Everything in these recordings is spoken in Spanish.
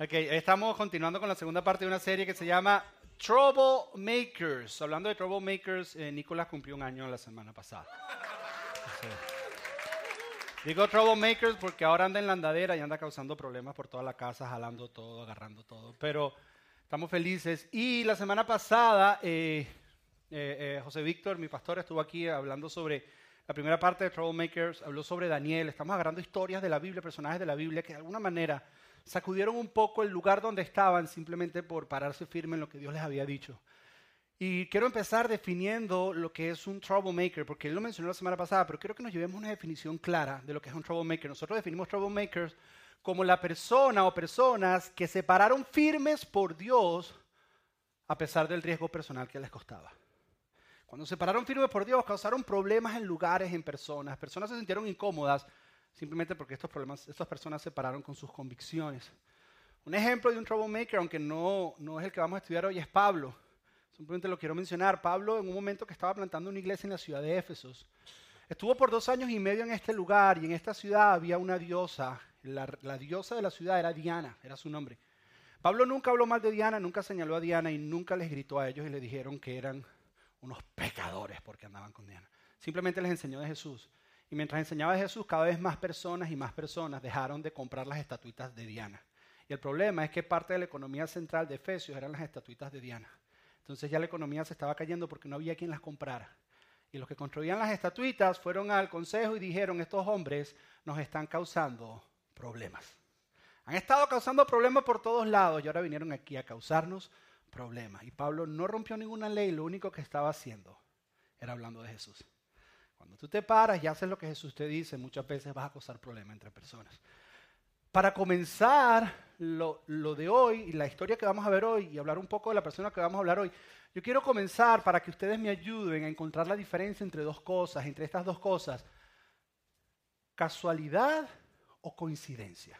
Ok, estamos continuando con la segunda parte de una serie que se llama Troublemakers. Hablando de Troublemakers, eh, Nicolás cumplió un año la semana pasada. Digo Troublemakers porque ahora anda en la andadera y anda causando problemas por toda la casa, jalando todo, agarrando todo. Pero estamos felices. Y la semana pasada, eh, eh, eh, José Víctor, mi pastor, estuvo aquí hablando sobre la primera parte de Troublemakers, habló sobre Daniel. Estamos agarrando historias de la Biblia, personajes de la Biblia que de alguna manera sacudieron un poco el lugar donde estaban simplemente por pararse firme en lo que Dios les había dicho. Y quiero empezar definiendo lo que es un troublemaker, porque él lo mencionó la semana pasada, pero quiero que nos llevemos una definición clara de lo que es un troublemaker. Nosotros definimos troublemakers como la persona o personas que se pararon firmes por Dios a pesar del riesgo personal que les costaba. Cuando se pararon firmes por Dios, causaron problemas en lugares, en personas. Personas se sintieron incómodas simplemente porque estos problemas, estas personas se pararon con sus convicciones. Un ejemplo de un troublemaker, aunque no, no es el que vamos a estudiar hoy, es Pablo. Simplemente lo quiero mencionar. Pablo, en un momento que estaba plantando una iglesia en la ciudad de Éfesos, estuvo por dos años y medio en este lugar y en esta ciudad había una diosa. La, diosa de la ciudad era Diana, era su nombre. Pablo nunca habló mal de Diana, nunca señaló a Diana y nunca les gritó a ellos y les dijeron que eran unos pecadores porque andaban con Diana. Simplemente les enseñó de Jesús. Y mientras enseñaba de Jesús, cada vez más personas y más personas dejaron de comprar las estatuitas de Diana. Y el problema es que parte de la economía central de Efesios eran las estatuitas de Diana. Entonces ya la economía se estaba cayendo porque no había quien las comprara. Y los que construían las estatuitas fueron al consejo y dijeron, estos hombres nos están causando problemas. Han estado causando problemas por todos lados y ahora vinieron aquí a causarnos problemas. Y Pablo no rompió ninguna ley, lo único que estaba haciendo era hablando de Jesús. Cuando tú te paras y haces lo que Jesús te dice, muchas veces vas a causar problemas entre personas. Para comenzar lo, lo, de hoy y la historia que vamos a ver hoy y hablar un poco de la persona que vamos a hablar hoy, yo quiero comenzar para que ustedes me ayuden a encontrar la diferencia entre dos cosas, entre estas dos cosas. Casualidad o coincidencia.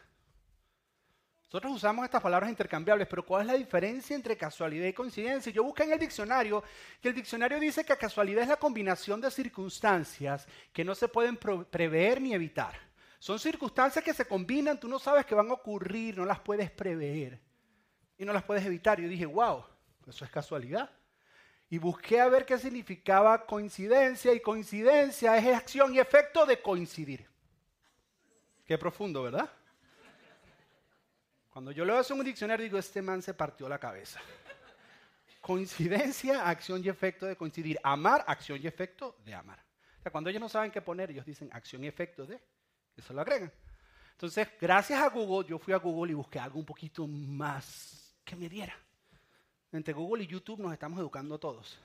Nosotros usamos estas palabras intercambiables, pero ¿cuál es la diferencia entre casualidad y coincidencia? Yo busqué en el diccionario y el diccionario dice que casualidad es la combinación de circunstancias que no se pueden prever ni evitar. Son circunstancias que se combinan, tú no sabes que van a ocurrir, no las puedes prever y no las puedes evitar. Yo dije, wow, eso es casualidad. Y busqué a ver qué significaba coincidencia y coincidencia es acción y efecto de coincidir. Qué profundo, ¿verdad? Cuando yo leo eso en un diccionario, digo, este man se partió la cabeza. Coincidencia, acción y efecto de coincidir. Amar, acción y efecto de amar. O sea, cuando ellos no saben qué poner, ellos dicen acción y efecto de, eso lo agregan. Entonces, gracias a Google, yo fui a Google y busqué algo un poquito más que me diera. Entre Google y YouTube nos estamos educando todos.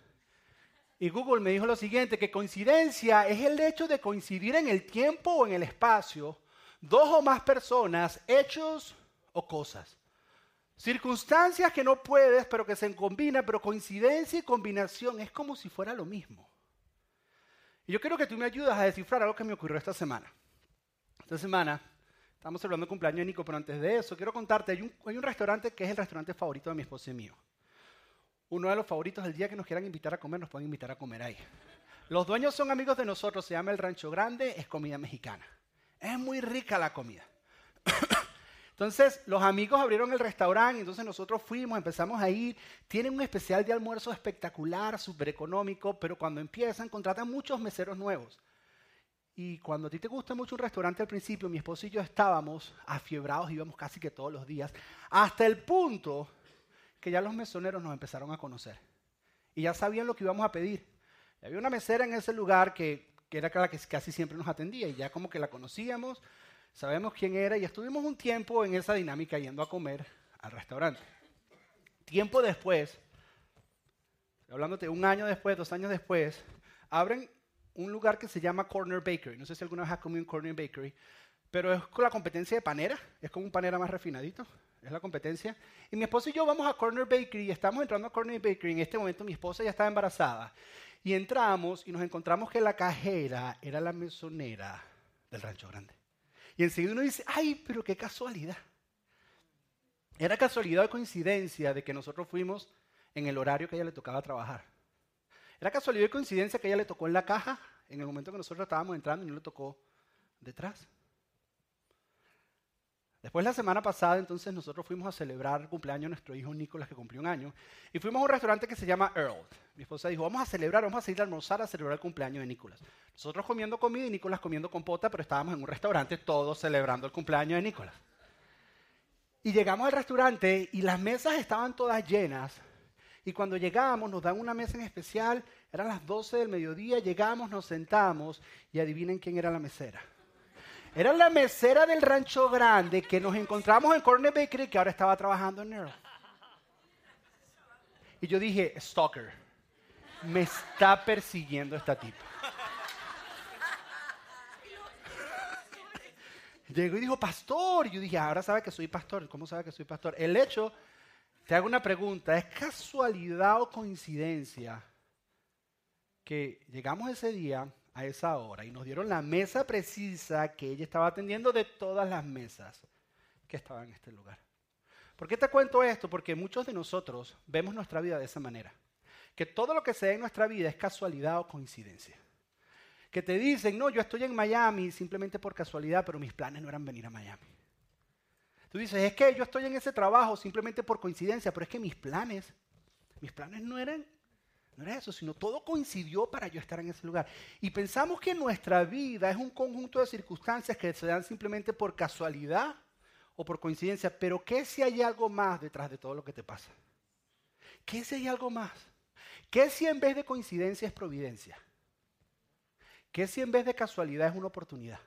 Y Google me dijo lo siguiente, que coincidencia es el hecho de coincidir en el tiempo o en el espacio, dos o más personas, hechos o cosas. Circunstancias que no puedes, pero que se combinan, pero coincidencia y combinación es como si fuera lo mismo. Y yo quiero que tú me ayudas a descifrar algo que me ocurrió esta semana. Esta semana estamos celebrando el cumpleaños de Nico, pero antes de eso quiero contarte, hay un, hay un restaurante que es el restaurante favorito de mi esposa y mío. Uno de los favoritos del día que nos quieran invitar a comer, nos pueden invitar a comer ahí. Los dueños son amigos de nosotros, se llama El Rancho Grande, es comida mexicana. Es muy rica la comida. Entonces, los amigos abrieron el restaurante, entonces nosotros fuimos, empezamos a ir. Tienen un especial de almuerzo espectacular, súper económico, pero cuando empiezan, contratan muchos meseros nuevos. Y cuando a ti te gusta mucho un restaurante al principio, mi esposo y yo estábamos afiebrados, íbamos casi que todos los días, hasta el punto que ya los mesoneros nos empezaron a conocer. Y ya sabían lo que íbamos a pedir. Había una mesera en ese lugar que, que era la que casi siempre nos atendía, y ya como que la conocíamos sabemos quién era y estuvimos un tiempo en esa dinámica yendo a comer al restaurante. Tiempo después, hablándote un año después, dos años después, abren un lugar que se llama Corner Bakery. No sé si alguna vez has comido un Corner Bakery, pero es con la competencia de panera, es como un panera más refinadito, es la competencia. Y mi esposa y yo vamos a Corner Bakery y estamos entrando a Corner Bakery. En este momento mi esposa ya estaba embarazada. Y entramos y nos encontramos que la cajera era la mesonera del Rancho Grande. Y enseguida uno dice, ay, pero qué casualidad. Era casualidad o coincidencia de que nosotros fuimos en el horario que a ella le tocaba trabajar. Era casualidad y coincidencia que a ella le tocó en la caja en el momento que nosotros estábamos entrando y no le tocó detrás. Después la semana pasada, entonces, nosotros fuimos a celebrar el cumpleaños de nuestro hijo Nicolás, que cumplió un año, y fuimos a un restaurante que se llama Earl. Mi esposa dijo, vamos a celebrar, vamos a salir a almorzar a celebrar el cumpleaños de Nicolás. Nosotros comiendo comida y Nicolás comiendo compota, pero estábamos en un restaurante todos celebrando el cumpleaños de Nicolás. Y llegamos al restaurante y las mesas estaban todas llenas. Y cuando llegamos, nos dan una mesa en especial, eran las 12 del mediodía, llegamos, nos sentamos y adivinen quién era la mesera. Era la mesera del rancho grande que nos encontramos en Corner Bakery que ahora estaba trabajando en Earl. Y yo dije, stalker, me está persiguiendo esta tipa. Llegó y dijo, pastor. Y yo dije, ahora sabe que soy pastor. ¿Cómo sabe que soy pastor? El hecho, te hago una pregunta, ¿es casualidad o coincidencia que llegamos ese día a esa hora y nos dieron la mesa precisa que ella estaba atendiendo de todas las mesas que estaban en este lugar. ¿Por qué te cuento esto? Porque muchos de nosotros vemos nuestra vida de esa manera. Que todo lo que se ve en nuestra vida es casualidad o coincidencia. Que te dicen, no, yo estoy en Miami simplemente por casualidad, pero mis planes no eran venir a Miami. Tú dices, es que yo estoy en ese trabajo simplemente por coincidencia, pero es que mis planes, mis planes no eran no era eso, sino todo coincidió para yo estar en ese lugar. Y pensamos que nuestra vida es un conjunto de circunstancias que se dan simplemente por casualidad o por coincidencia. Pero ¿qué si hay algo más detrás de todo lo que te pasa? ¿Qué si hay algo más? ¿Qué si en vez de coincidencia es providencia? ¿Qué si en vez de casualidad es una oportunidad?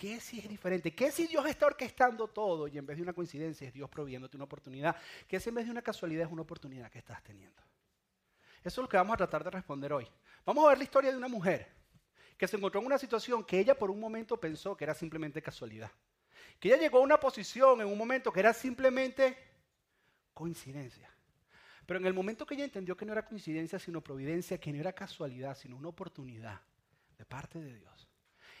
¿Qué si es diferente? ¿Qué si Dios está orquestando todo y en vez de una coincidencia es Dios proviéndote una oportunidad? ¿Qué si en vez de una casualidad es una oportunidad que estás teniendo? Eso es lo que vamos a tratar de responder hoy. Vamos a ver la historia de una mujer que se encontró en una situación que ella por un momento pensó que era simplemente casualidad. Que ella llegó a una posición en un momento que era simplemente coincidencia. Pero en el momento que ella entendió que no era coincidencia, sino providencia, que no era casualidad, sino una oportunidad de parte de Dios,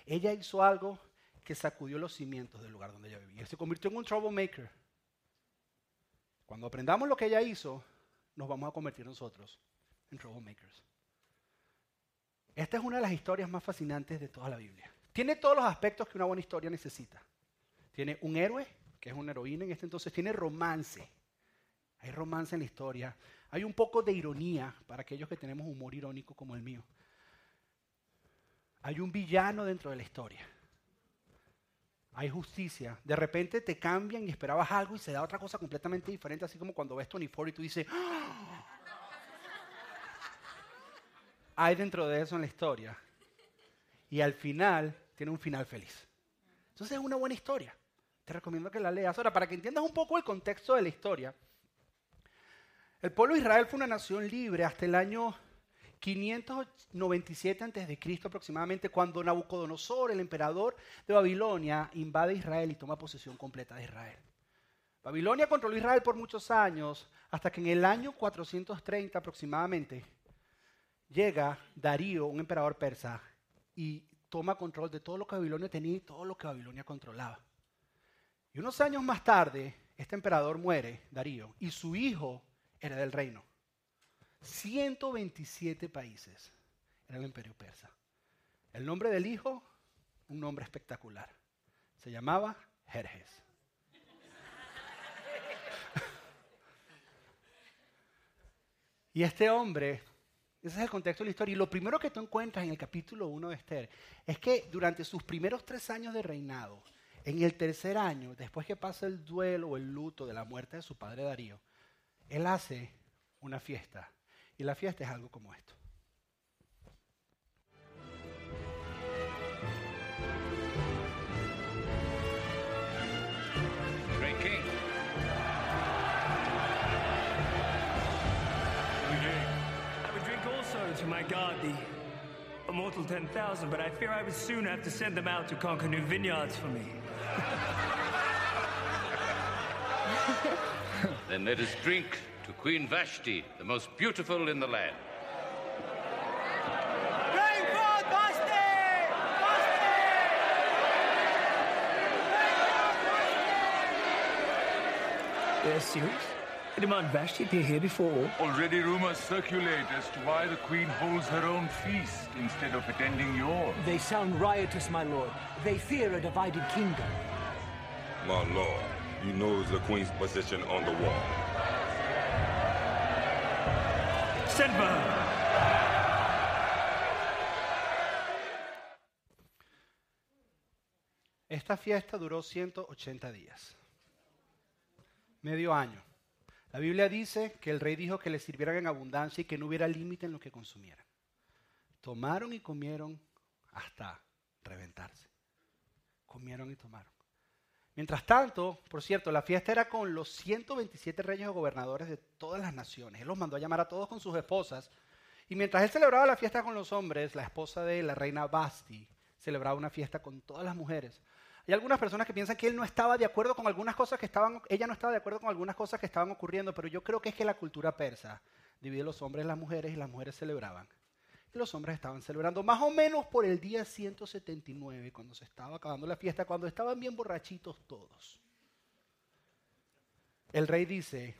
ella hizo algo que sacudió los cimientos del lugar donde ella vivía. Se convirtió en un troublemaker. Cuando aprendamos lo que ella hizo, nos vamos a convertir nosotros en troublemakers. Esta es una de las historias más fascinantes de toda la Biblia. Tiene todos los aspectos que una buena historia necesita. Tiene un héroe, que es una heroína en este entonces. Tiene romance. Hay romance en la historia. Hay un poco de ironía para aquellos que tenemos humor irónico como el mío. Hay un villano dentro de la historia hay justicia. De repente te cambian y esperabas algo y se da otra cosa completamente diferente, así como cuando ves Tony Ford y tú dices, ¡Ah!". hay dentro de eso en la historia. Y al final tiene un final feliz. Entonces es una buena historia. Te recomiendo que la leas. Ahora, para que entiendas un poco el contexto de la historia, el pueblo de Israel fue una nación libre hasta el año 597 a.C. aproximadamente, cuando Nabucodonosor, el emperador de Babilonia, invade Israel y toma posesión completa de Israel. Babilonia controló Israel por muchos años, hasta que en el año 430 aproximadamente llega Darío, un emperador persa, y toma control de todo lo que Babilonia tenía y todo lo que Babilonia controlaba. Y unos años más tarde, este emperador muere, Darío, y su hijo era del reino. 127 países en el imperio persa. El nombre del hijo, un nombre espectacular. Se llamaba Jerjes. y este hombre, ese es el contexto de la historia. Y lo primero que tú encuentras en el capítulo 1 de Esther es que durante sus primeros tres años de reinado, en el tercer año, después que pasa el duelo o el luto de la muerte de su padre Darío, él hace una fiesta y la fiesta es algo como esto. Drinking. I would drink also to my god, the immortal 10,000, but I fear I would soon have to send them out to conquer new vineyards for me. then let us drink to Queen Vashti, the most beautiful in the land. Bring forth Vashti! Vashti! They're serious? They demand Vashti appear here before. Already rumors circulate as to why the Queen holds her own feast instead of attending yours. They sound riotous, my lord. They fear a divided kingdom. My lord, you know the queen's position on the wall. Esta fiesta duró 180 días, medio año. La Biblia dice que el rey dijo que le sirvieran en abundancia y que no hubiera límite en lo que consumieran. Tomaron y comieron hasta reventarse. Comieron y tomaron. Mientras tanto, por cierto, la fiesta era con los 127 reyes o gobernadores de todas las naciones. Él los mandó a llamar a todos con sus esposas. Y mientras él celebraba la fiesta con los hombres, la esposa de la reina Basti celebraba una fiesta con todas las mujeres. Hay algunas personas que piensan que él no estaba de acuerdo con algunas cosas que estaban, ella no estaba de acuerdo con algunas cosas que estaban ocurriendo, pero yo creo que es que la cultura persa divide los hombres y las mujeres y las mujeres celebraban. Los hombres estaban celebrando más o menos por el día 179, cuando se estaba acabando la fiesta, cuando estaban bien borrachitos todos. El rey dice,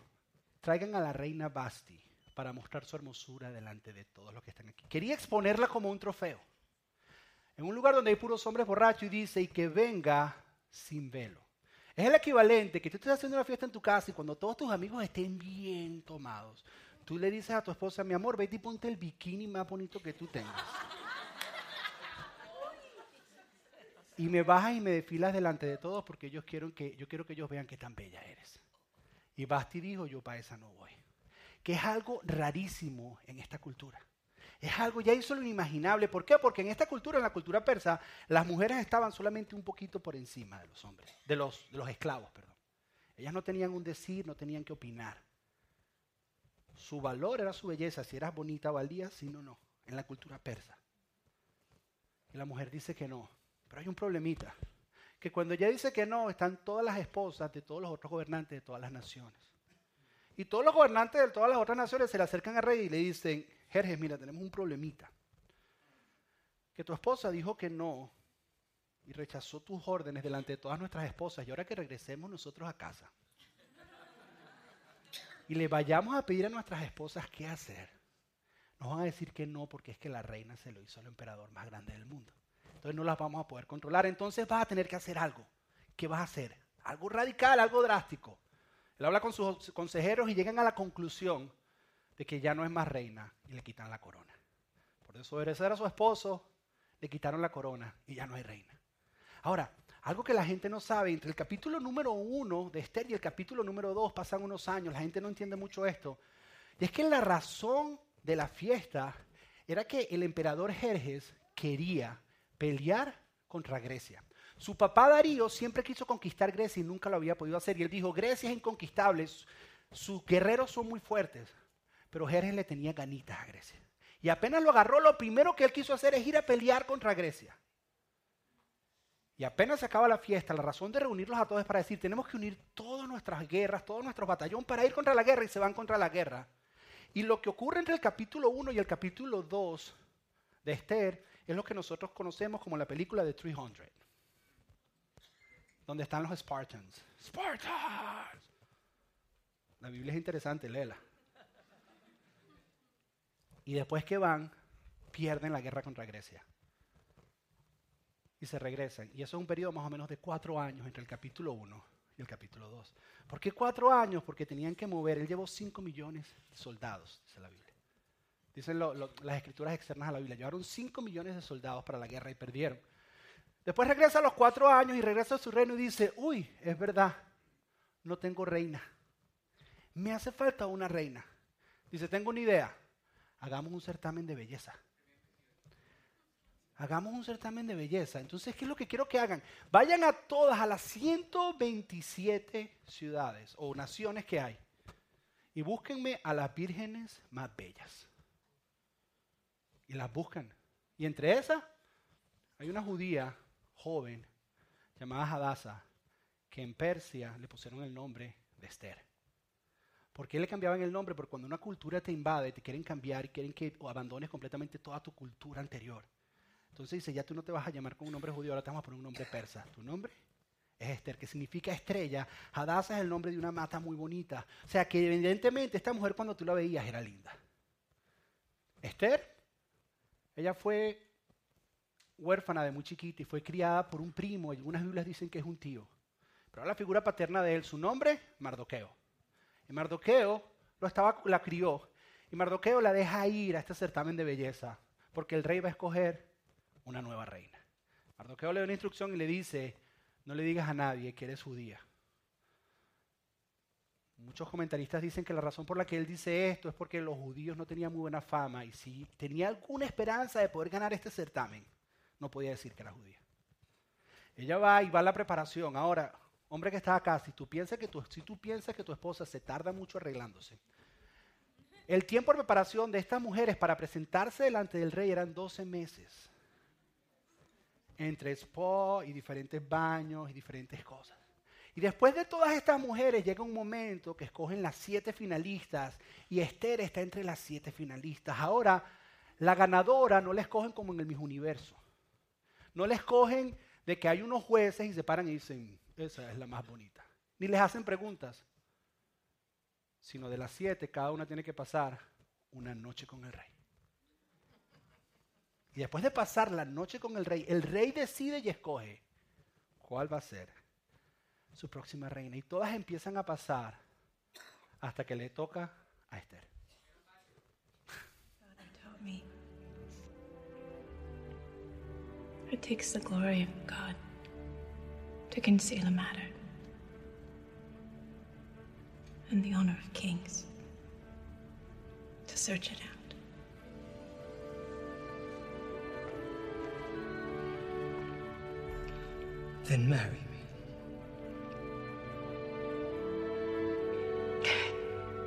traigan a la reina Basti para mostrar su hermosura delante de todos los que están aquí. Quería exponerla como un trofeo en un lugar donde hay puros hombres borrachos y dice, y que venga sin velo. Es el equivalente que tú estés haciendo una fiesta en tu casa y cuando todos tus amigos estén bien tomados, tú le dices a tu esposa, mi amor, vete y ponte el bikini más bonito que tú tengas. Y me bajas y me desfilas delante de todos porque ellos quieren que, yo quiero que ellos vean qué tan bella eres. Y Basti dijo, yo para esa no voy. Que es algo rarísimo en esta cultura. Es algo ya hizo lo inimaginable. ¿Por qué? Porque en esta cultura, en la cultura persa, las mujeres estaban solamente un poquito por encima de los hombres, de los, de los esclavos, perdón. Ellas no tenían un decir, no tenían que opinar. Su valor era su belleza, si eras bonita valía, si no, no, en la cultura persa. Y la mujer dice que no, pero hay un problemita, que cuando ella dice que no, están todas las esposas de todos los otros gobernantes de todas las naciones. Y todos los gobernantes de todas las otras naciones se le acercan al rey y le dicen, Jerjes, mira, tenemos un problemita. Que tu esposa dijo que no y rechazó tus órdenes delante de todas nuestras esposas y ahora que regresemos nosotros a casa y le vayamos a pedir a nuestras esposas qué hacer, nos van a decir que no porque es que la reina se lo hizo al emperador más grande del mundo. Entonces no las vamos a poder controlar. Entonces vas a tener que hacer algo. ¿Qué vas a hacer? Algo radical, algo drástico. Él habla con sus consejeros y llegan a la conclusión de que ya no es más reina y le quitan la corona. Por desobedecer a su esposo, le quitaron la corona y ya no hay reina. Ahora, algo que la gente no sabe, entre el capítulo número uno de Esther y el capítulo número dos pasan unos años, la gente no entiende mucho esto, y es que la razón de la fiesta era que el emperador Jerjes quería pelear contra Grecia. Su papá Darío siempre quiso conquistar Grecia y nunca lo había podido hacer. Y él dijo, Grecia es inconquistable, sus guerreros son muy fuertes. Pero Jerjes le tenía ganitas a Grecia. Y apenas lo agarró, lo primero que él quiso hacer es ir a pelear contra Grecia. Y apenas se acaba la fiesta, la razón de reunirlos a todos es para decir, tenemos que unir todas nuestras guerras, todos nuestros batallón para ir contra la guerra y se van contra la guerra. Y lo que ocurre entre el capítulo 1 y el capítulo 2 de Esther es lo que nosotros conocemos como la película de 300, donde están los Spartans. Spartans. La Biblia es interesante, léela. Y después que van, pierden la guerra contra Grecia. Y se regresan. Y eso es un periodo más o menos de cuatro años entre el capítulo 1 y el capítulo 2. ¿Por qué cuatro años? Porque tenían que mover. Él llevó cinco millones de soldados, dice la Biblia. Dicen las escrituras externas a la Biblia. Llevaron cinco millones de soldados para la guerra y perdieron. Después regresa a los cuatro años y regresa a su reino y dice, uy, es verdad, no tengo reina. Me hace falta una reina. Dice, tengo una idea. Hagamos un certamen de belleza. Hagamos un certamen de belleza. Entonces, ¿qué es lo que quiero que hagan? Vayan a todas, a las 127 ciudades o naciones que hay. Y búsquenme a las vírgenes más bellas. Y las buscan. Y entre esas hay una judía joven llamada Hadassah que en Persia le pusieron el nombre de Esther. ¿Por qué le cambiaban el nombre? Porque cuando una cultura te invade, te quieren cambiar y quieren que abandones completamente toda tu cultura anterior. Entonces dice, ya tú no te vas a llamar con un nombre judío, ahora te vamos a poner un nombre persa. Tu nombre es Esther, que significa estrella. Hadassah es el nombre de una mata muy bonita. O sea que evidentemente esta mujer cuando tú la veías era linda. Esther, ella fue huérfana de muy chiquita y fue criada por un primo, y algunas Biblias dicen que es un tío. Pero la figura paterna de él, su nombre, Mardoqueo. Y Mardoqueo lo la crió. Y Mardoqueo la deja ir a este certamen de belleza, porque el rey va a escoger una nueva reina. Mardoqueo le da una instrucción y le dice, no le digas a nadie que eres judía. Muchos comentaristas dicen que la razón por la que él dice esto es porque los judíos no tenían muy buena fama y si tenía alguna esperanza de poder ganar este certamen, no podía decir que era judía. Ella va y va a la preparación. Ahora, hombre que está acá, si tú piensas que tu, si tú piensas que tu esposa se tarda mucho arreglándose, el tiempo de preparación de estas mujeres para presentarse delante del rey eran 12 meses. Entre spa y diferentes baños y diferentes cosas. Y después de todas estas mujeres llega un momento que escogen las siete finalistas y Esther está entre las siete finalistas. Ahora, la ganadora no la escogen como en el mismo universo. No la escogen de que hay unos jueces y se paran y dicen, esa es la más bonita. Ni les hacen preguntas, sino de las siete cada una tiene que pasar una noche con el rey. Y después de pasar la noche con el rey, el rey decide y escoge cuál va a ser su próxima reina. Y todas empiezan a pasar hasta que le toca a Esther. It takes the glory of God to conceal a matter, and the honor of kings to search it out. Then marry me.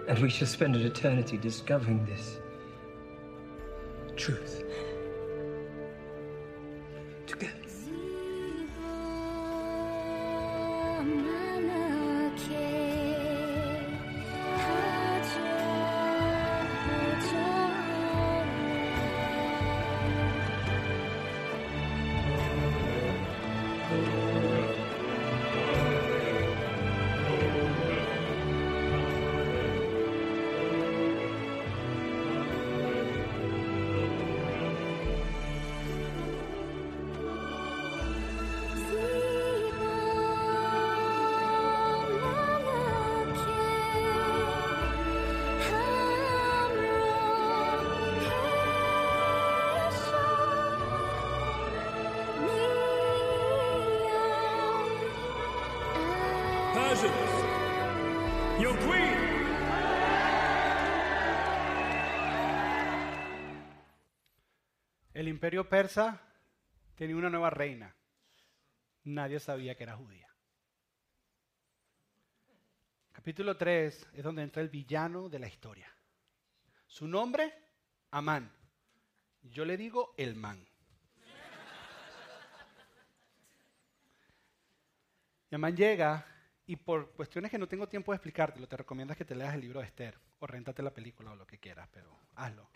And we shall spend an eternity discovering this truth. Imperio persa tenía una nueva reina. Nadie sabía que era judía. Capítulo 3 es donde entra el villano de la historia. Su nombre, Amán. Yo le digo el man. Y Amán llega y por cuestiones que no tengo tiempo de explicártelo, te recomiendas que te leas el libro de Esther o réntate la película o lo que quieras, pero hazlo.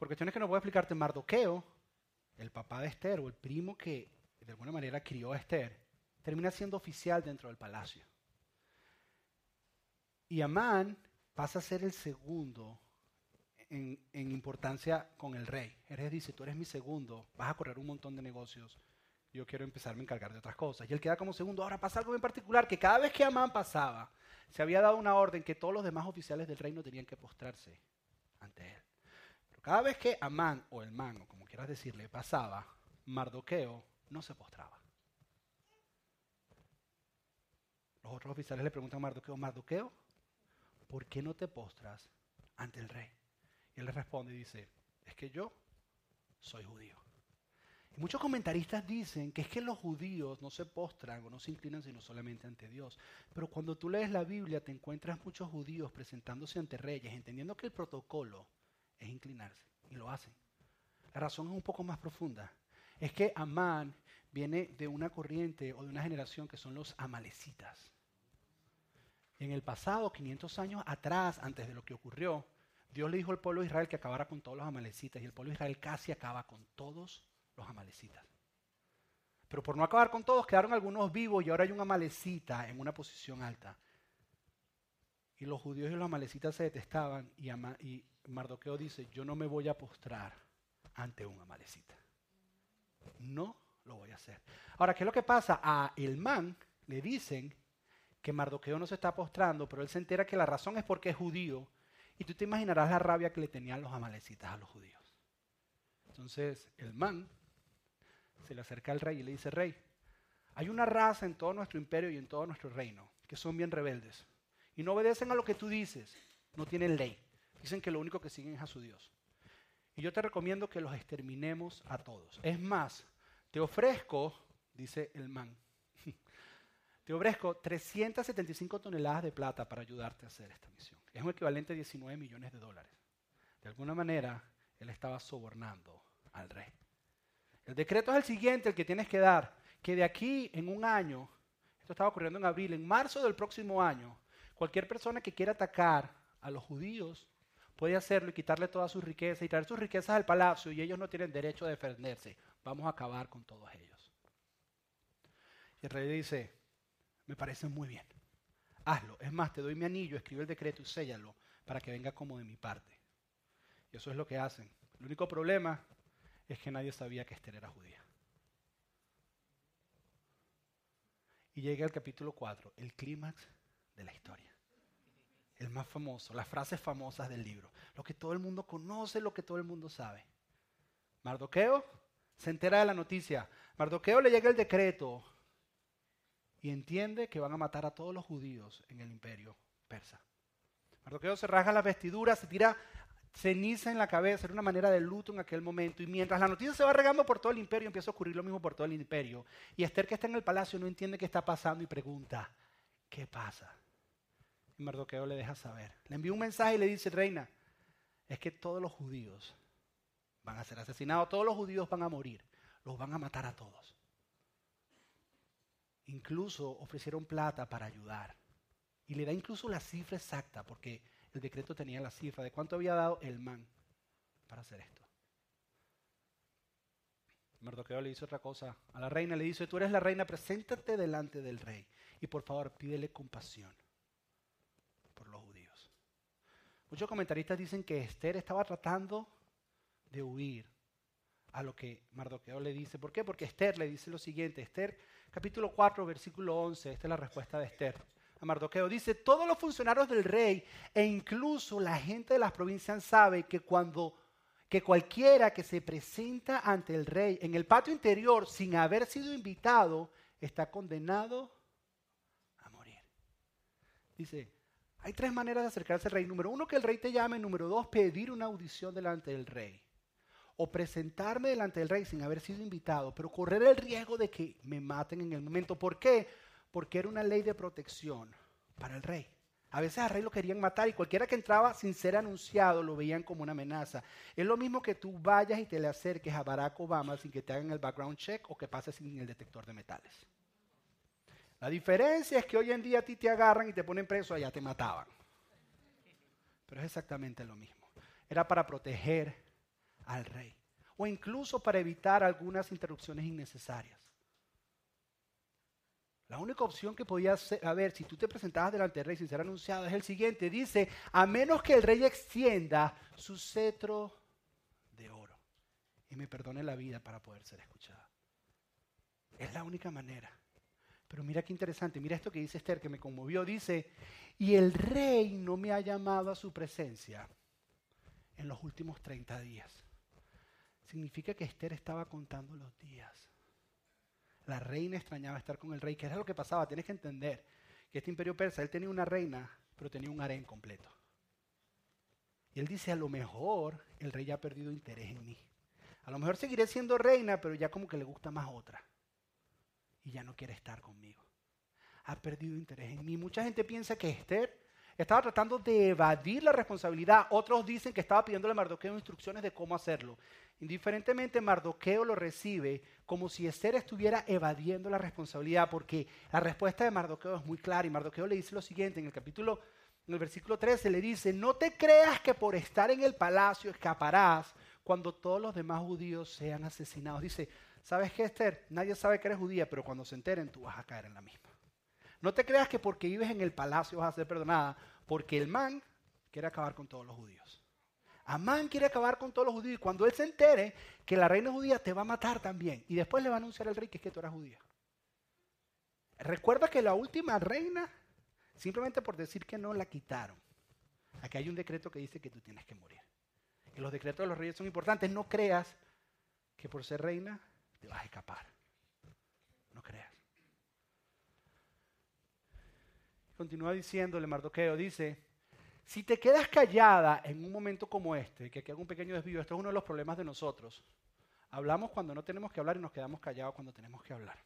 Por cuestiones que no puedo explicarte, Mardoqueo, el papá de Esther o el primo que de alguna manera crió a Esther, termina siendo oficial dentro del palacio. Y Amán pasa a ser el segundo en, importancia con el rey. Eres dice, tú eres mi segundo, vas a correr un montón de negocios, yo quiero empezarme a encargar de otras cosas. Y él queda como segundo. Ahora pasa algo en particular, que cada vez que Amán pasaba, se había dado una orden que todos los demás oficiales del reino tenían que postrarse ante él. Cada vez que Amán, o el man, o como quieras decirle, pasaba, Mardoqueo no se postraba. Los otros oficiales le preguntan a Mardoqueo, Mardoqueo, ¿por qué no te postras ante el rey? Y él le responde y dice, es que yo soy judío. Y muchos comentaristas dicen que es que los judíos no se postran o no se inclinan sino solamente ante Dios. Pero cuando tú lees la Biblia te encuentras muchos judíos presentándose ante reyes, entendiendo que el protocolo es inclinarse. Y lo hacen. La razón es un poco más profunda. Es que Amán viene de una corriente o de una generación que son los amalecitas. En el pasado, 500 años atrás, antes de lo que ocurrió, Dios le dijo al pueblo de Israel que acabara con todos los amalecitas y el pueblo de Israel casi acaba con todos los amalecitas. Pero por no acabar con todos, quedaron algunos vivos y ahora hay una malecita en una posición alta. Y los judíos y los amalecitas se detestaban y, y Mardoqueo dice, yo no me voy a postrar ante un amalecita. No lo voy a hacer. Ahora, ¿qué es lo que pasa? A el man le dicen que Mardoqueo no se está postrando, pero él se entera que la razón es porque es judío. Y tú te imaginarás la rabia que le tenían los amalecitas a los judíos. Entonces, el man se le acerca al rey y le dice, rey, hay una raza en todo nuestro imperio y en todo nuestro reino que son bien rebeldes y no obedecen a lo que tú dices, no tienen ley. Dicen que lo único que siguen es a su Dios. Y yo te recomiendo que los exterminemos a todos. Es más, te ofrezco, dice el man, te ofrezco 375 toneladas de plata para ayudarte a hacer esta misión. Es un equivalente a 19 millones de dólares. De alguna manera, él estaba sobornando al rey. El decreto es el siguiente, el que tienes que dar, que de aquí en un año, esto estaba ocurriendo en abril, en marzo del próximo año, cualquier persona que quiera atacar a los judíos puede hacerlo y quitarle toda su riqueza y traer sus riquezas al palacio y ellos no tienen derecho a defenderse. Vamos a acabar con todos ellos. Y el rey dice, me parece muy bien, hazlo. Es más, te doy mi anillo, escribe el decreto y séllalo para que venga como de mi parte. Y eso es lo que hacen. El único problema es que nadie sabía que Esther era judía. Y llega el capítulo 4, el clímax de la historia. El más famoso, las frases famosas del libro. Lo que todo el mundo conoce, lo que todo el mundo sabe. Mardoqueo se entera de la noticia. Mardoqueo le llega el decreto y entiende que van a matar a todos los judíos en el imperio persa. Mardoqueo se rasga las vestiduras, se tira ceniza en la cabeza, era una manera de luto en aquel momento. Y mientras la noticia se va regando por todo el imperio, empieza a ocurrir lo mismo por todo el imperio. Y Esther, que está en el palacio, no entiende qué está pasando y pregunta, ¿qué pasa? Y Mardoqueo le deja saber. Le envía un mensaje y le dice, reina, es que todos los judíos van a ser asesinados, todos los judíos van a morir, los van a matar a todos. Incluso ofrecieron plata para ayudar. Y le da incluso la cifra exacta, porque el decreto tenía la cifra de cuánto había dado el man para hacer esto. Mardoqueo le dice otra cosa a la reina, le dice, tú eres la reina, preséntate delante del rey y por favor pídele compasión por los judíos. Muchos comentaristas dicen que Esther estaba tratando de huir a lo que Mardoqueo le dice. ¿Por qué? Porque Esther le dice lo siguiente, Esther capítulo 4 versículo 11, esta es la respuesta de Esther a Mardoqueo. Dice, todos los funcionarios del rey e incluso la gente de las provincias sabe que cuando que cualquiera que se presenta ante el rey en el patio interior sin haber sido invitado está condenado a morir. Dice, hay tres maneras de acercarse al rey. Número uno, que el rey te llame. Número dos, pedir una audición delante del rey. O presentarme delante del rey sin haber sido invitado, pero correr el riesgo de que me maten en el momento. ¿Por qué? porque era una ley de protección para el rey. A veces al rey lo querían matar y cualquiera que entraba sin ser anunciado lo veían como una amenaza. Es lo mismo que tú vayas y te le acerques a Barack Obama sin que te hagan el background check o que pases sin el detector de metales. La diferencia es que hoy en día a ti te agarran y te ponen preso, allá te mataban. Pero es exactamente lo mismo. Era para proteger al rey o incluso para evitar algunas interrupciones innecesarias. La única opción que podía haber si tú te presentabas delante del rey sin ser anunciado es el siguiente. Dice, a menos que el rey extienda su cetro de oro y me perdone la vida para poder ser escuchada. Es la única manera. Pero mira qué interesante, mira esto que dice Esther que me conmovió. Dice, y el rey no me ha llamado a su presencia en los últimos 30 días. Significa que Esther estaba contando los días la reina extrañaba estar con el rey, que era lo que pasaba. Tienes que entender que este imperio persa, él tenía una reina, pero tenía un harén completo. Y él dice, a lo mejor el rey ya ha perdido interés en mí. A lo mejor seguiré siendo reina, pero ya como que le gusta más otra. Y ya no quiere estar conmigo. Ha perdido interés en mí. Mucha gente piensa que Esther estaba tratando de evadir la responsabilidad. Otros dicen que estaba pidiéndole a Mardoqueo instrucciones de cómo hacerlo. Indiferentemente, Mardoqueo lo recibe como si Esther estuviera evadiendo la responsabilidad, porque la respuesta de Mardoqueo es muy clara. Y Mardoqueo le dice lo siguiente en el capítulo, en el versículo 13, le dice, no te creas que por estar en el palacio escaparás cuando todos los demás judíos sean asesinados. Dice, ¿sabes qué, Esther? Nadie sabe que eres judía, pero cuando se enteren tú vas a caer en la misma. No te creas que porque vives en el palacio vas a ser perdonada, porque el man quiere acabar con todos los judíos. Amán quiere acabar con todos los judíos y cuando él se entere que la reina judía te va a matar también y después le va a anunciar al rey que es que tú eras judía. Recuerda que la última reina, simplemente por decir que no, la quitaron. Aquí hay un decreto que dice que tú tienes que morir. Y los decretos de los reyes son importantes. No creas que por ser reina te vas a escapar. No creas. Continúa diciéndole Mardoqueo, dice, si te quedas callada en un momento como este, que aquí hago un pequeño desvío, esto es uno de los problemas de nosotros. Hablamos cuando no tenemos que hablar y nos quedamos callados cuando tenemos que hablar.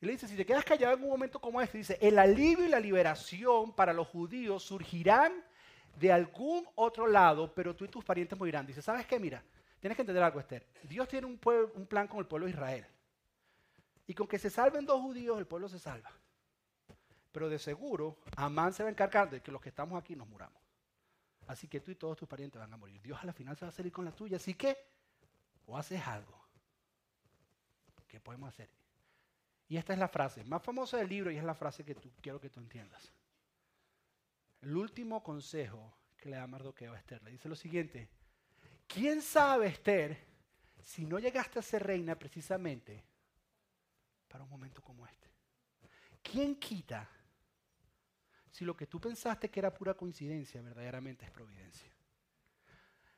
Y le dice, si te quedas callado en un momento como este, dice, el alivio y la liberación para los judíos surgirán de algún otro lado, pero tú y tus parientes morirán. Dice, ¿sabes qué? Mira, tienes que entender algo, Esther. Dios tiene un, plan con el pueblo de Israel. Y con que se salven dos judíos, el pueblo se salva. Pero de seguro, Amán se va a encargar de que los que estamos aquí nos muramos. Así que tú y todos tus parientes van a morir. Dios a la final se va a salir con la tuya. Así que, o haces algo. ¿Qué podemos hacer? Y esta es la frase más famosa del libro y es la frase que tú, quiero que tú entiendas. El último consejo que le da Mardoqueo a Esther le dice lo siguiente. ¿Quién sabe, Esther, si no llegaste a ser reina precisamente para un momento como este? ¿Quién quita si lo que tú pensaste que era pura coincidencia verdaderamente es providencia?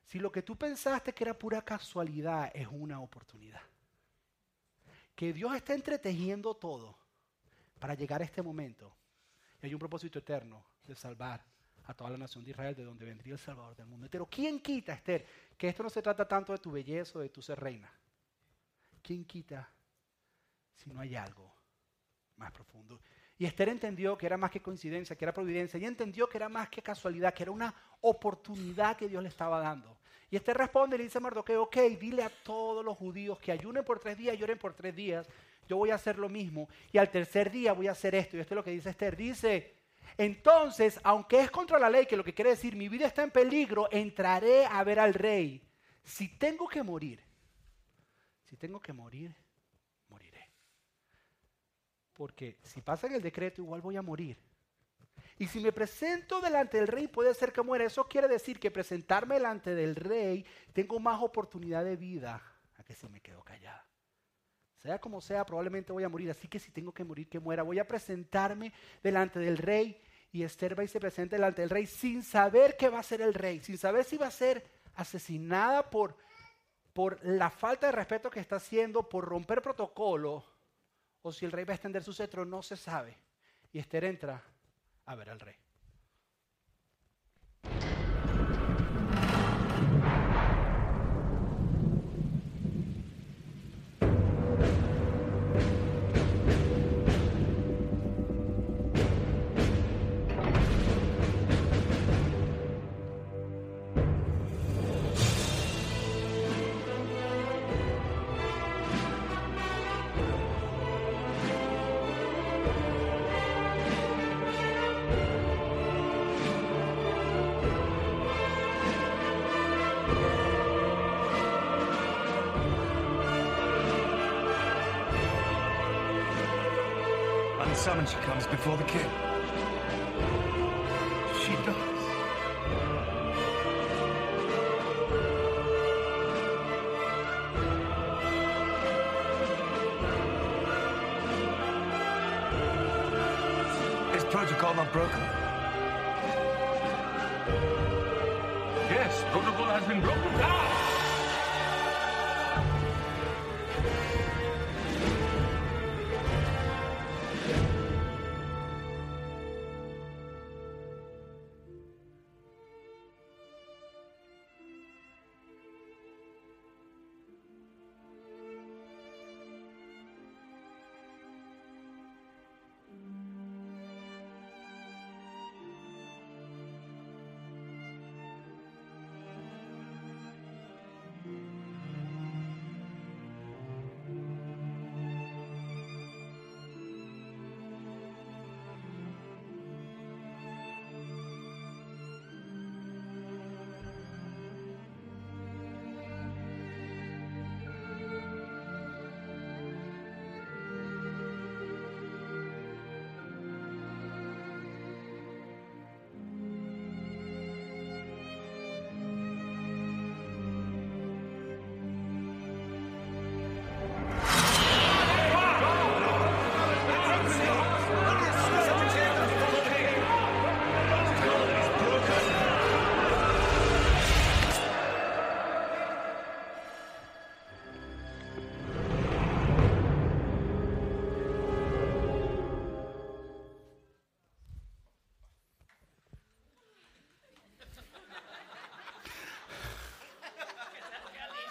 Si lo que tú pensaste que era pura casualidad es una oportunidad. Que Dios está entretejiendo todo para llegar a este momento. Y hay un propósito eterno de salvar a toda la nación de Israel, de donde vendría el Salvador del mundo Pero ¿Quién quita, Esther, que esto no se trata tanto de tu belleza o de tu ser reina? ¿Quién quita si no hay algo más profundo? Y Esther entendió que era más que coincidencia, que era providencia, y entendió que era más que casualidad, que era una oportunidad que Dios le estaba dando. Y Esther responde y le dice a Mardoqueo, ok, dile a todos los judíos que ayunen por tres días, lloren por tres días, yo voy a hacer lo mismo, y al tercer día voy a hacer esto. Y esto es lo que dice Esther, dice, entonces, aunque es contra la ley, que lo que quiere decir, mi vida está en peligro, entraré a ver al rey. Si tengo que morir, si tengo que morir, porque si pasa en el decreto igual voy a morir. Y si me presento delante del rey puede ser que muera. Eso quiere decir que presentarme delante del rey tengo más oportunidad de vida a que si me quedo callada. Sea como sea, probablemente voy a morir. Así que si tengo que morir, que muera. Voy a presentarme delante del rey. Y Esther va y se presenta delante del rey sin saber qué va a ser el rey. Sin saber si va a ser asesinada por, por la falta de respeto que está haciendo, por romper protocolo o si el rey va a extender su cetro, no se sabe. Y Esther entra a ver al rey.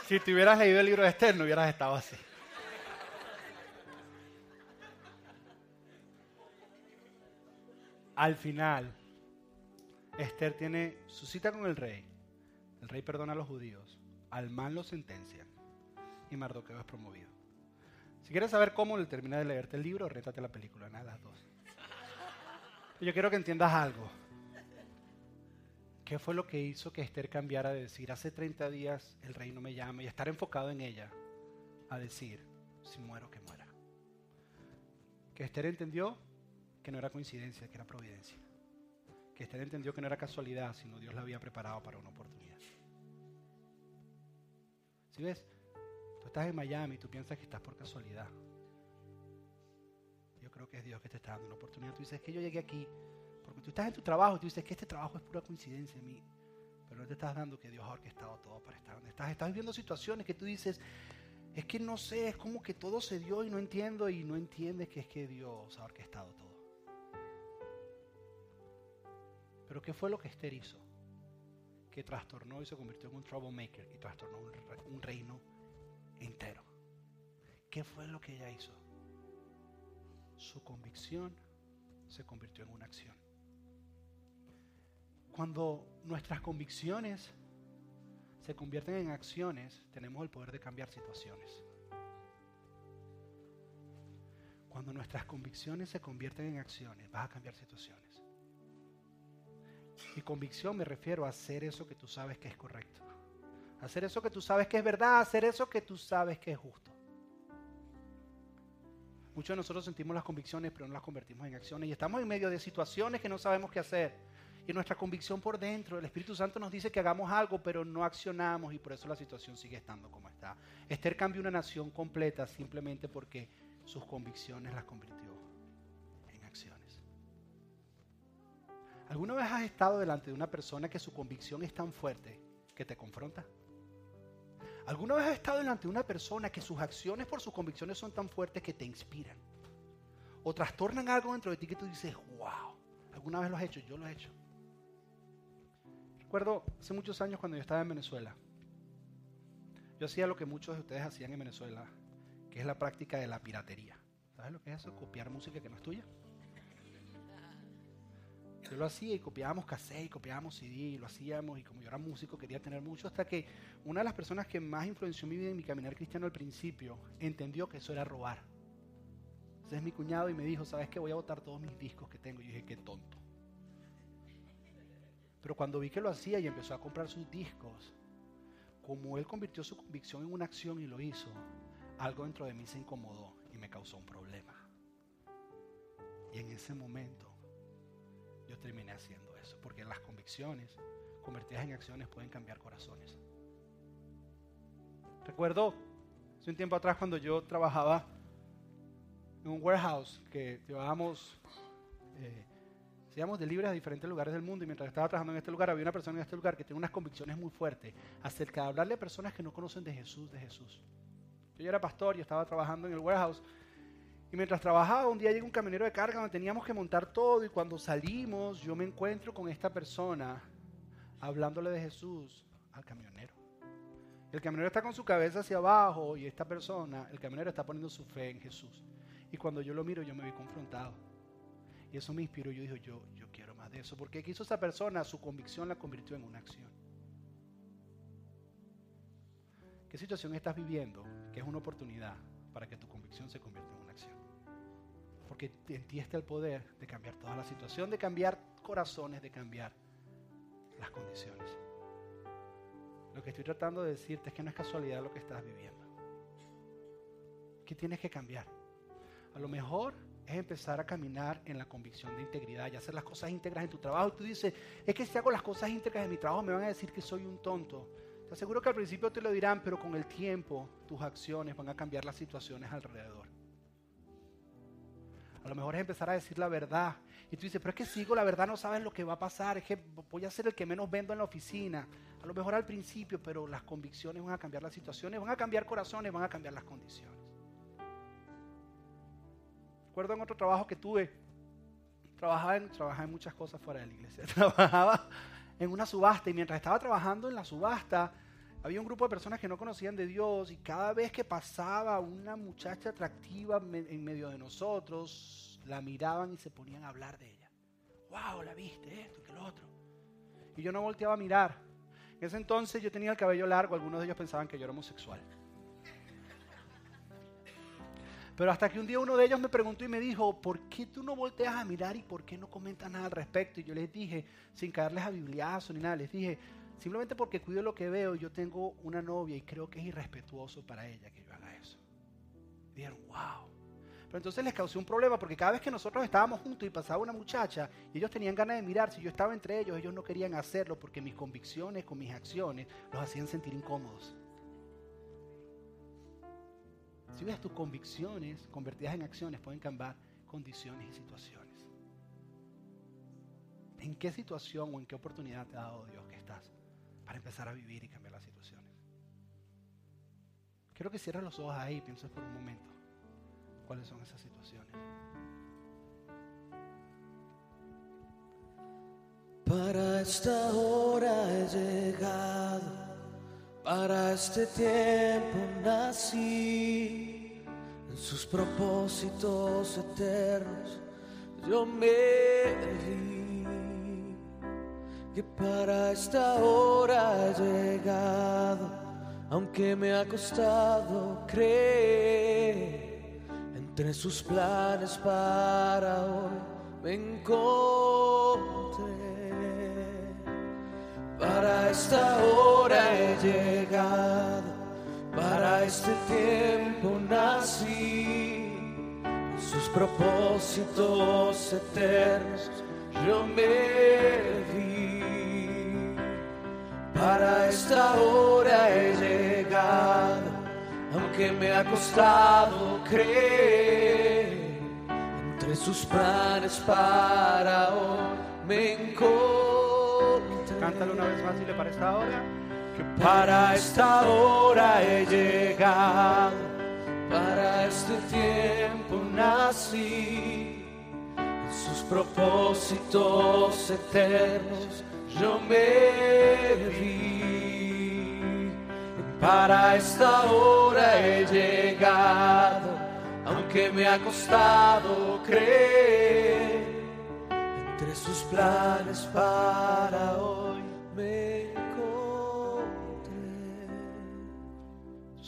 Si te hubieras leído el libro de Esther, no hubieras estado así. Al final, Esther tiene su cita con el rey. El rey perdona a los judíos. Al mal lo sentencian. Y Mardoqueo es promovido. Si quieres saber cómo le termina de leerte el libro, rétate la película, nada las dos. Yo quiero que entiendas algo. ¿Qué fue lo que hizo que Esther cambiara de decir, hace 30 días el rey no me llama y estar enfocado en ella, a decir, si muero, que muera? Que Esther entendió que no era coincidencia, que era providencia. Que Esther entendió que no era casualidad, sino Dios la había preparado para una oportunidad. ¿Sí ves? Tú estás en Miami y tú piensas que estás por casualidad. Yo creo que es Dios que te está dando una oportunidad. Tú dices que yo llegué aquí tú estás en tu trabajo y tú dices que este trabajo es pura coincidencia en mí. Pero no te estás dando que Dios ha orquestado todo para estar donde estás. Estás viviendo situaciones que tú dices, es que no sé, es como que todo se dio y no entiendo y no entiendes que es que Dios ha orquestado todo. Pero ¿qué fue lo que Esther hizo? Que trastornó y se convirtió en un troublemaker y trastornó un reino entero. ¿Qué fue lo que ella hizo? Su convicción se convirtió en una acción. Cuando nuestras convicciones se convierten en acciones, tenemos el poder de cambiar situaciones. Cuando nuestras convicciones se convierten en acciones, vas a cambiar situaciones. Y convicción me refiero a hacer eso que tú sabes que es correcto. Hacer eso que tú sabes que es verdad, hacer eso que tú sabes que es justo. Muchos de nosotros sentimos las convicciones, pero no las convertimos en acciones. Y estamos en medio de situaciones que no sabemos qué hacer. Y nuestra convicción por dentro, el Espíritu Santo nos dice que hagamos algo, pero no accionamos y por eso la situación sigue estando como está. Esther cambió una nación completa simplemente porque sus convicciones las convirtió en acciones. ¿Alguna vez has estado delante de una persona que su convicción es tan fuerte que te confronta? ¿Alguna vez has estado delante de una persona que sus acciones por sus convicciones son tan fuertes que te inspiran? O trastornan algo dentro de ti que tú dices, wow, ¿alguna vez lo has hecho? Yo lo he hecho. Recuerdo hace muchos años cuando yo estaba en Venezuela. Yo hacía lo que muchos de ustedes hacían en Venezuela, que es la práctica de la piratería. ¿Sabes lo que es eso? Copiar música que no es tuya. Yo lo hacía y copiábamos cassette y copiábamos CD y lo hacíamos y como yo era músico quería tener mucho hasta que una de las personas que más influenció mi vida en mi caminar cristiano al principio entendió que eso era robar. Ese es mi cuñado y me dijo, ¿sabes qué? Voy a botar todos mis discos que tengo. Y yo dije, qué tonto. Pero cuando vi que lo hacía y empezó a comprar sus discos, como él convirtió su convicción en una acción y lo hizo, algo dentro de mí se incomodó y me causó un problema. Y en ese momento yo terminé haciendo eso, porque las convicciones convertidas en acciones pueden cambiar corazones. Recuerdo hace un tiempo atrás cuando yo trabajaba en un warehouse que llevábamos, eh, de libres a diferentes lugares del mundo y mientras estaba trabajando en este lugar había una persona en este lugar que tiene unas convicciones muy fuertes acerca de hablarle a personas que no conocen de Jesús, de Jesús. Yo era pastor, yo estaba trabajando en el warehouse y mientras trabajaba, un día llega un camionero de carga donde teníamos que montar todo y cuando salimos yo me encuentro con esta persona hablándole de Jesús al camionero. El camionero está con su cabeza hacia abajo y esta persona, el camionero está poniendo su fe en Jesús. Y cuando yo lo miro yo me vi confrontado. Y eso me inspiró. Yo dije, yo, yo quiero más de eso. Porque ¿qué hizo esa persona? Su convicción la convirtió en una acción. ¿Qué situación estás viviendo? Que es una oportunidad para que tu convicción se convierta en una acción. Porque en ti está el poder de cambiar toda la situación, de cambiar corazones, de cambiar las condiciones. Lo que estoy tratando de decirte es que no es casualidad lo que estás viviendo. ¿Qué tienes que cambiar? A lo mejor es empezar a caminar en la convicción de integridad y hacer las cosas íntegras en tu trabajo. Y tú dices, es que si hago las cosas íntegras en mi trabajo me van a decir que soy un tonto. Te aseguro que al principio te lo dirán, pero con el tiempo tus acciones van a cambiar las situaciones alrededor. A lo mejor es empezar a decir la verdad. Y tú dices, pero es que sigo la verdad, no sabes lo que va a pasar. Es que voy a ser el que menos vendo en la oficina. A lo mejor al principio, pero las convicciones van a cambiar las situaciones, van a cambiar corazones, van a cambiar las condiciones. Recuerdo en otro trabajo que tuve, trabajaba en, trabajaba en muchas cosas fuera de la iglesia. Trabajaba en una subasta y mientras estaba trabajando en la subasta, había un grupo de personas que no conocían de Dios y cada vez que pasaba una muchacha atractiva en medio de nosotros, la miraban y se ponían a hablar de ella. ¡Wow! La viste, esto, que lo otro. Y yo no volteaba a mirar. En ese entonces yo tenía el cabello largo, algunos de ellos pensaban que yo era homosexual. Pero hasta que un día uno de ellos me preguntó y me dijo, ¿por qué tú no volteas a mirar y por qué no comentas nada al respecto? Y yo les dije, sin caerles a bibliazo ni nada, les dije, simplemente porque cuido lo que veo, yo tengo una novia y creo que es irrespetuoso para ella que yo haga eso. Dijeron, wow. Pero entonces les causé un problema porque cada vez que nosotros estábamos juntos y pasaba una muchacha ellos tenían ganas de mirar, si yo estaba entre ellos, ellos no querían hacerlo porque mis convicciones con mis acciones los hacían sentir incómodos. Si ves tus convicciones convertidas en acciones pueden cambiar condiciones y situaciones. ¿En qué situación o en qué oportunidad te ha dado Dios que estás para empezar a vivir y cambiar las situaciones? Quiero que cierres los ojos ahí y pienses por un momento cuáles son esas situaciones. Para esta hora he llegado, para este tiempo nací, en sus propósitos eternos yo me vi, que para esta hora he llegado, aunque me ha costado creer, entre sus planes para hoy me encontré. Para esta hora he llegado, para este tiempo nací, en sus propósitos eternos yo me vi. Para esta hora he llegado, aunque me ha costado creer, entre sus planes para hoy me encontré. Cántalo una vez más si le parece esta hora. Que para esta hora he llegado, para este tiempo nací, en sus propósitos eternos yo me vi. Para esta hora he llegado, aunque me ha costado creer, entre sus planes para hoy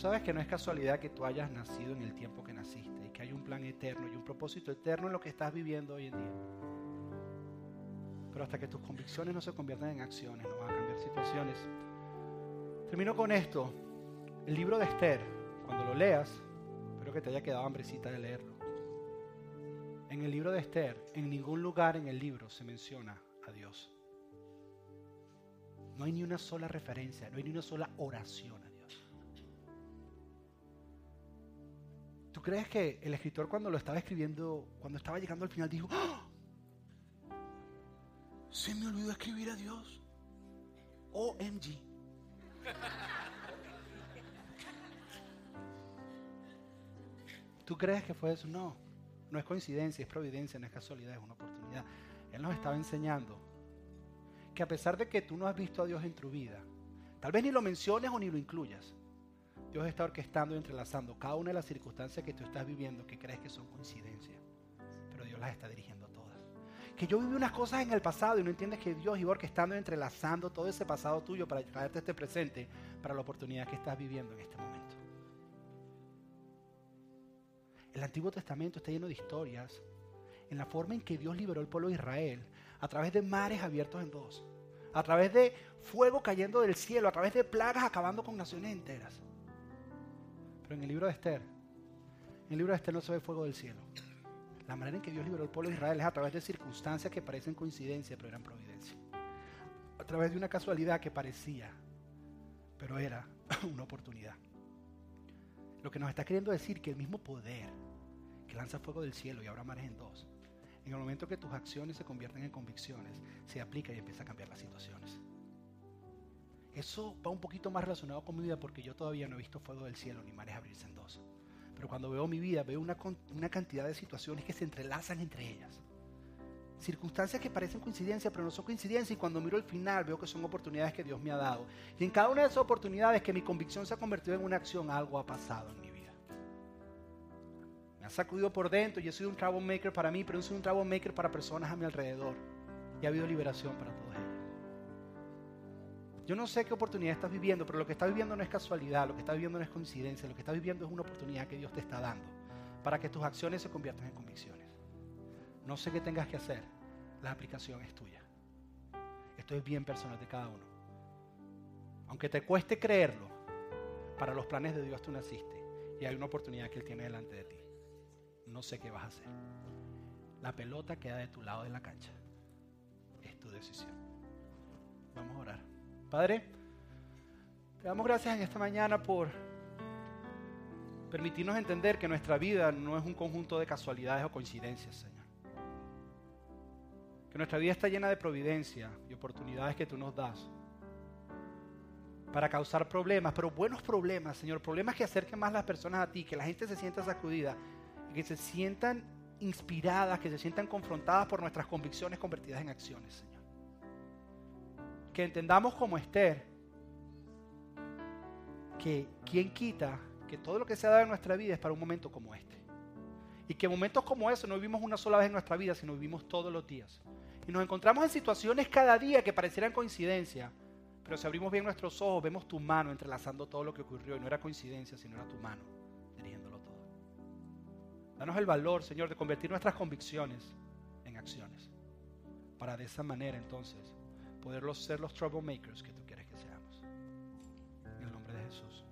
sabes que no es casualidad que tú hayas nacido en el tiempo que naciste y que hay un plan eterno y un propósito eterno en lo que estás viviendo hoy en día. Pero hasta que tus convicciones no se conviertan en acciones, no van a cambiar situaciones. Termino con esto. El libro de Esther, cuando lo leas, espero que te haya quedado hambrecita de leerlo. En el libro de Esther, en ningún lugar en el libro se menciona. No hay ni una sola referencia, no hay ni una sola oración a Dios. ¿Tú crees que el escritor cuando lo estaba escribiendo, cuando estaba llegando al final, dijo, ¡Ah! se me olvidó escribir a Dios? OMG. ¿Tú crees que fue eso? No, no es coincidencia, es providencia, no es casualidad, es una oportunidad. Él nos estaba enseñando a pesar de que tú no has visto a Dios en tu vida, tal vez ni lo menciones o ni lo incluyas, Dios está orquestando y entrelazando cada una de las circunstancias que tú estás viviendo que crees que son coincidencias, pero Dios las está dirigiendo todas. Que yo viví unas cosas en el pasado y no entiendes que Dios iba orquestando y entrelazando todo ese pasado tuyo para traerte este presente, para la oportunidad que estás viviendo en este momento. El Antiguo Testamento está lleno de historias en la forma en que Dios liberó al pueblo de Israel a través de mares abiertos en dos, a través de fuego cayendo del cielo, a través de plagas acabando con naciones enteras. Pero en el libro de Esther, en el libro de Esther no se ve fuego del cielo. La manera en que Dios liberó al pueblo de Israel es a través de circunstancias que parecen coincidencia, pero eran providencia. A través de una casualidad que parecía, pero era una oportunidad. Lo que nos está queriendo decir que el mismo poder que lanza fuego del cielo y ahora mares en dos, en el momento que tus acciones se convierten en convicciones, se aplica y empieza a cambiar las situaciones. Eso va un poquito más relacionado con mi vida porque yo todavía no he visto fuego del cielo ni mares abrirse en dos. Pero cuando veo mi vida, veo una, una cantidad de situaciones que se entrelazan entre ellas. circunstancias que parecen coincidencia, pero no son coincidencia, y cuando miro el final veo que son oportunidades que Dios me ha dado. Y en cada una de esas oportunidades que mi convicción se ha convertido en una acción, algo ha pasado en vida. Me ha sacudido por dentro, yo he sido un troublemaker para mí, pero he sido un troublemaker para personas a mi alrededor. Y ha habido liberación para todos ellos. Yo no sé qué oportunidad estás viviendo, pero lo que estás viviendo no es casualidad, lo que estás viviendo no es coincidencia, lo que estás viviendo es una oportunidad que Dios te está dando para que tus acciones se conviertan en convicciones. No sé qué tengas que hacer, la aplicación es tuya. Esto es bien personal de cada uno. Aunque te cueste creerlo, para los planes de Dios tú naciste y hay una oportunidad que Él tiene delante de ti. No sé qué vas a hacer. La pelota queda de tu lado de la cancha. Es tu decisión. Vamos a orar. Padre, te damos gracias en esta mañana por permitirnos entender que nuestra vida no es un conjunto de casualidades o coincidencias, Señor. Que nuestra vida está llena de providencia y oportunidades que tú nos das para causar problemas, pero buenos problemas, Señor, problemas que acerquen más las personas a ti, que la gente se sienta sacudida que se sientan inspiradas, que se sientan confrontadas por nuestras convicciones convertidas en acciones, Señor. Que entendamos como Esther que quien quita que todo lo que se ha dado en nuestra vida es para un momento como este. Y que momentos como eso no vivimos una sola vez en nuestra vida, sino vivimos todos los días. Y nos encontramos en situaciones cada día que parecieran coincidencia, pero si abrimos bien nuestros ojos, vemos tu mano entrelazando todo lo que ocurrió. Y no era coincidencia, sino era tu mano. Danos el valor, Señor, de convertir nuestras convicciones en acciones. Para de esa manera, entonces, poderlos ser los troublemakers que tú quieres que seamos. En el nombre de Jesús.